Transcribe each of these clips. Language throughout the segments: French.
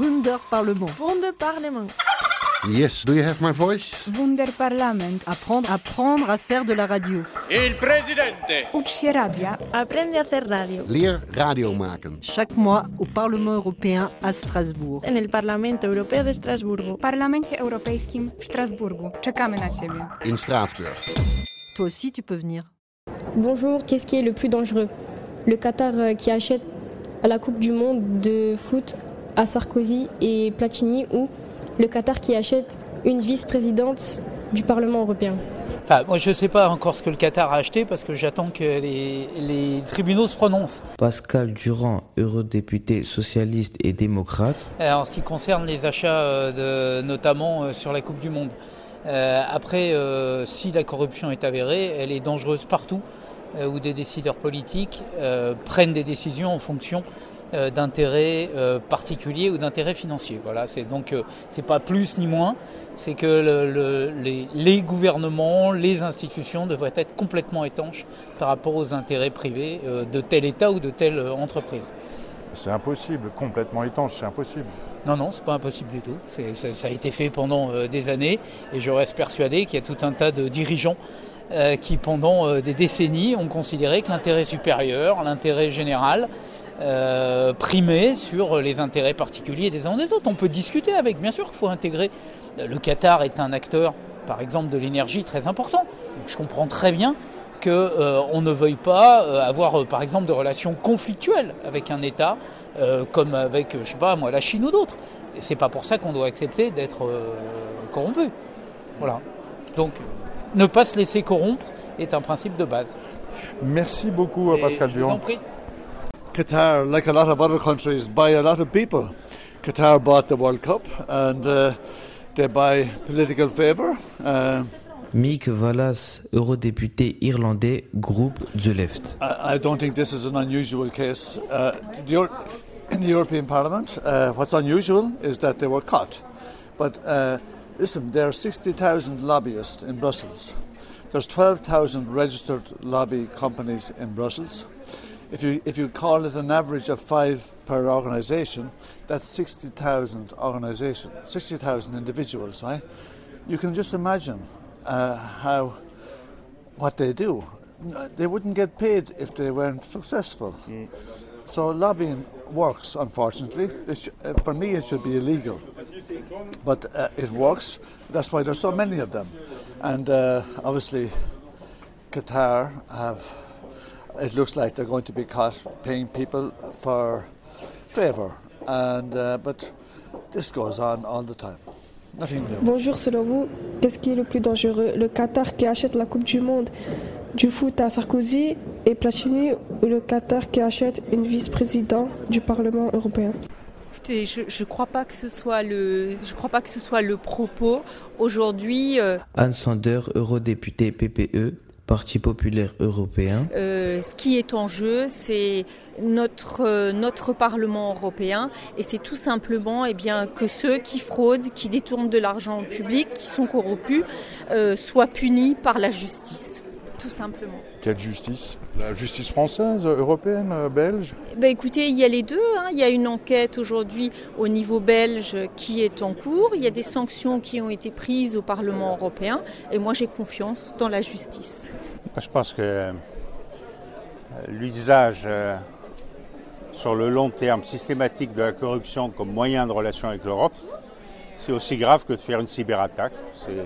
Wunderparlement. Wunderparlement. Yes, do you have my voice? Wunderparlament. Apprendre, apprendre à faire de la radio. Il presidente. Ucz się radia. Aprende a hacer radio. Leer radio maken. Chaque mois au Parlement européen à Strasbourg. En el Parlamento Europeo de Estrasburgo. W Parlamencie Europejskim w Strasburgu. Czekamy na Ciebie. In Straatsburg. Toi aussi, tu peux venir. Bonjour, qu'est-ce qui est le plus dangereux? Le Qatar euh, qui achète la Coupe du Monde de foot à Sarkozy et Platini ou le Qatar qui achète une vice-présidente du Parlement européen Enfin, moi, je ne sais pas encore ce que le Qatar a acheté parce que j'attends que les, les tribunaux se prononcent. Pascal Durand, eurodéputé socialiste et démocrate. Euh, En ce qui concerne les achats, euh, de, notamment euh, sur la Coupe du Monde. Euh, après, euh, si la corruption est avérée, elle est dangereuse partout euh, où des décideurs politiques euh, prennent des décisions en fonction euh, d'intérêts euh, particuliers ou d'intérêts financiers. Voilà, c'est donc euh, c'est pas plus ni moins, c'est que le- le- les, les gouvernements, les institutions devraient être complètement étanches par rapport aux intérêts privés de tel État ou de telle entreprise. C'est impossible, complètement étanche, c'est impossible. Non, non, c'est pas impossible du tout. Ça, ça a été fait pendant euh, des années et je reste persuadé qu'il y a tout un tas de dirigeants euh, qui, pendant euh, des décennies, ont considéré que l'intérêt supérieur, l'intérêt général, euh, primait sur les intérêts particuliers des uns des autres. On peut discuter avec, bien sûr qu'il faut intégrer. Le Qatar est un acteur, par exemple, de l'énergie très important. Donc je comprends très bien qu'on on ne veuille pas euh, avoir, euh, par exemple, de relations conflictuelles avec un État, euh, comme avec, euh, je sais pas, moi, la Chine ou d'autres. Et c'est pas pour ça qu'on doit accepter d'être euh, corrompu. Voilà. Donc, ne pas se laisser corrompre est un principe de base. Merci beaucoup, Et Pascal je vous en Durand. Qatar, like a lot of other countries, buy a lot of people. Qatar bought the World Cup and uh, they buy political favour. Uh, Mick Wallace, eurodéputé irlandais, groupe The Left. I, I don't think this is an unusual case. Uh, the, in the European Parliament, uh, what's unusual is that they were caught. But uh, listen, there are 60,000 lobbyists in Brussels. There's 12,000 registered lobby companies in Brussels. If you, if you call it an average of five per organisation, that's 60,000 organisations, 60,000 individuals, right? You can just imagine uh, how what they do. They wouldn't get paid if they weren't successful. So lobbying works, unfortunately. It sh- uh, for me, it should be illegal, but uh, it works. That's why there's so many of them, and uh, obviously, Qatar have. It looks like they're going to be caught paying people for favour, and uh, but this goes on all the time. Nothing new. Bonjour, selon vous, qu'est-ce qui est le plus dangereux? Le Qatar qui achète la Coupe du Monde du foot à Sarkozy et Platini ou le Qatar qui achète une vice-présidente du Parlement européen? Écoutez, je ne crois pas que ce soit le, je crois pas que ce soit le propos aujourd'hui. euh, Anne Sander, eurodéputé PPE, Parti populaire européen. euh, ce qui est en jeu, c'est notre euh, Parlement européen, et c'est tout simplement, eh que ceux qui fraudent, qui détournent de l'argent public, qui sont corrompus, euh, soient punis par la justice, tout simplement. Quelle justice? La justice française, européenne, euh, belge? Ben écoutez, il y a les deux. hein. Il y a une enquête aujourd'hui au niveau belge qui est en cours. Il y a des sanctions qui ont été prises au Parlement européen. Et moi, j'ai confiance dans la justice. Moi, je pense que euh, l'usage euh, sur le long terme systématique de la corruption comme moyen de relation avec l'Europe, c'est aussi grave que de faire une cyberattaque. C'est-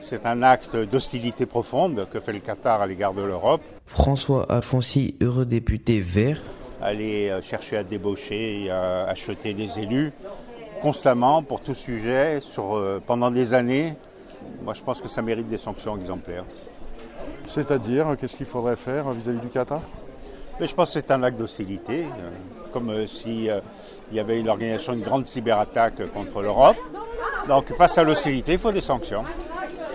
C'est un acte d'hostilité profonde que fait le Qatar à l'égard de l'Europe. François Alfonsi, eurodéputé vert. Aller euh, chercher à débaucher et à acheter des élus constamment pour tout sujet sur, euh, pendant des années. Moi, je pense que ça mérite des sanctions exemplaires. C'est-à-dire, euh, qu'est-ce qu'il faudrait faire euh, vis-à-vis du Qatar? Mais je pense que c'est un acte d'hostilité, euh, comme euh, si euh, il y avait l'organisation d'une grande cyberattaque contre l'Europe. Donc face à l'hostilité, il faut des sanctions.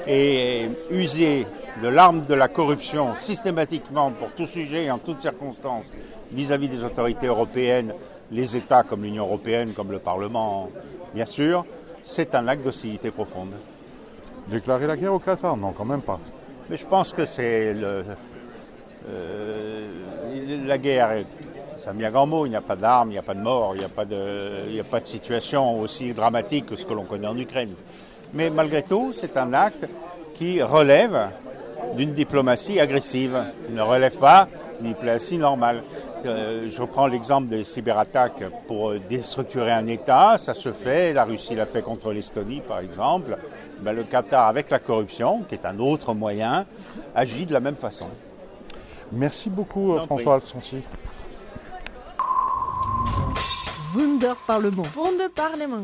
Et user de l'arme de la corruption systématiquement pour tout sujet et en toutes circonstances vis-à-vis des autorités européennes, les États comme l'Union européenne, comme le Parlement, bien sûr, c'est un acte d'hostilité profonde. Déclarer la guerre au Qatar Non, quand même pas. Mais je pense que c'est le, euh, la guerre, est- C'est un bien grand mot, il n'y a pas d'armes, il n'y a pas de mort, il n'y a, pas de- il n'y a pas de situation aussi dramatique que ce que l'on connaît en Ukraine. Mais malgré tout, c'est un acte qui relève d'une diplomatie agressive. Il ne relève pas d'une diplomatie normale. Euh, je prends l'exemple des cyberattaques pour déstructurer un État. Ça se fait, la Russie l'a fait contre l'Estonie par exemple. Ben, le Qatar, avec la corruption, qui est un autre moyen, agit de la même façon. Merci beaucoup, François Alfonsi. Wunder Parlement. Wunder Parlement.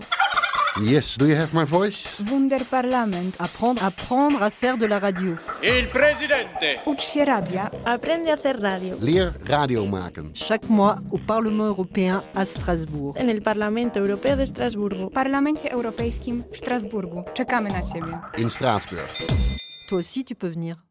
Yes, do you have my voice? Wunderparlament. Apprendre, apprendre à faire de la radio. Il presidente. Ucz się radia. Aprende a hacer radio. Leer radio maken. Chaque mois au Parlement européen à Strasbourg. En el Parlamento Europeo de Estrasburgo. W Parlamencie Europejskim w Strasburgu. Czekamy na Ciebie. In Straatsburg. Toi aussi, tu peux venir.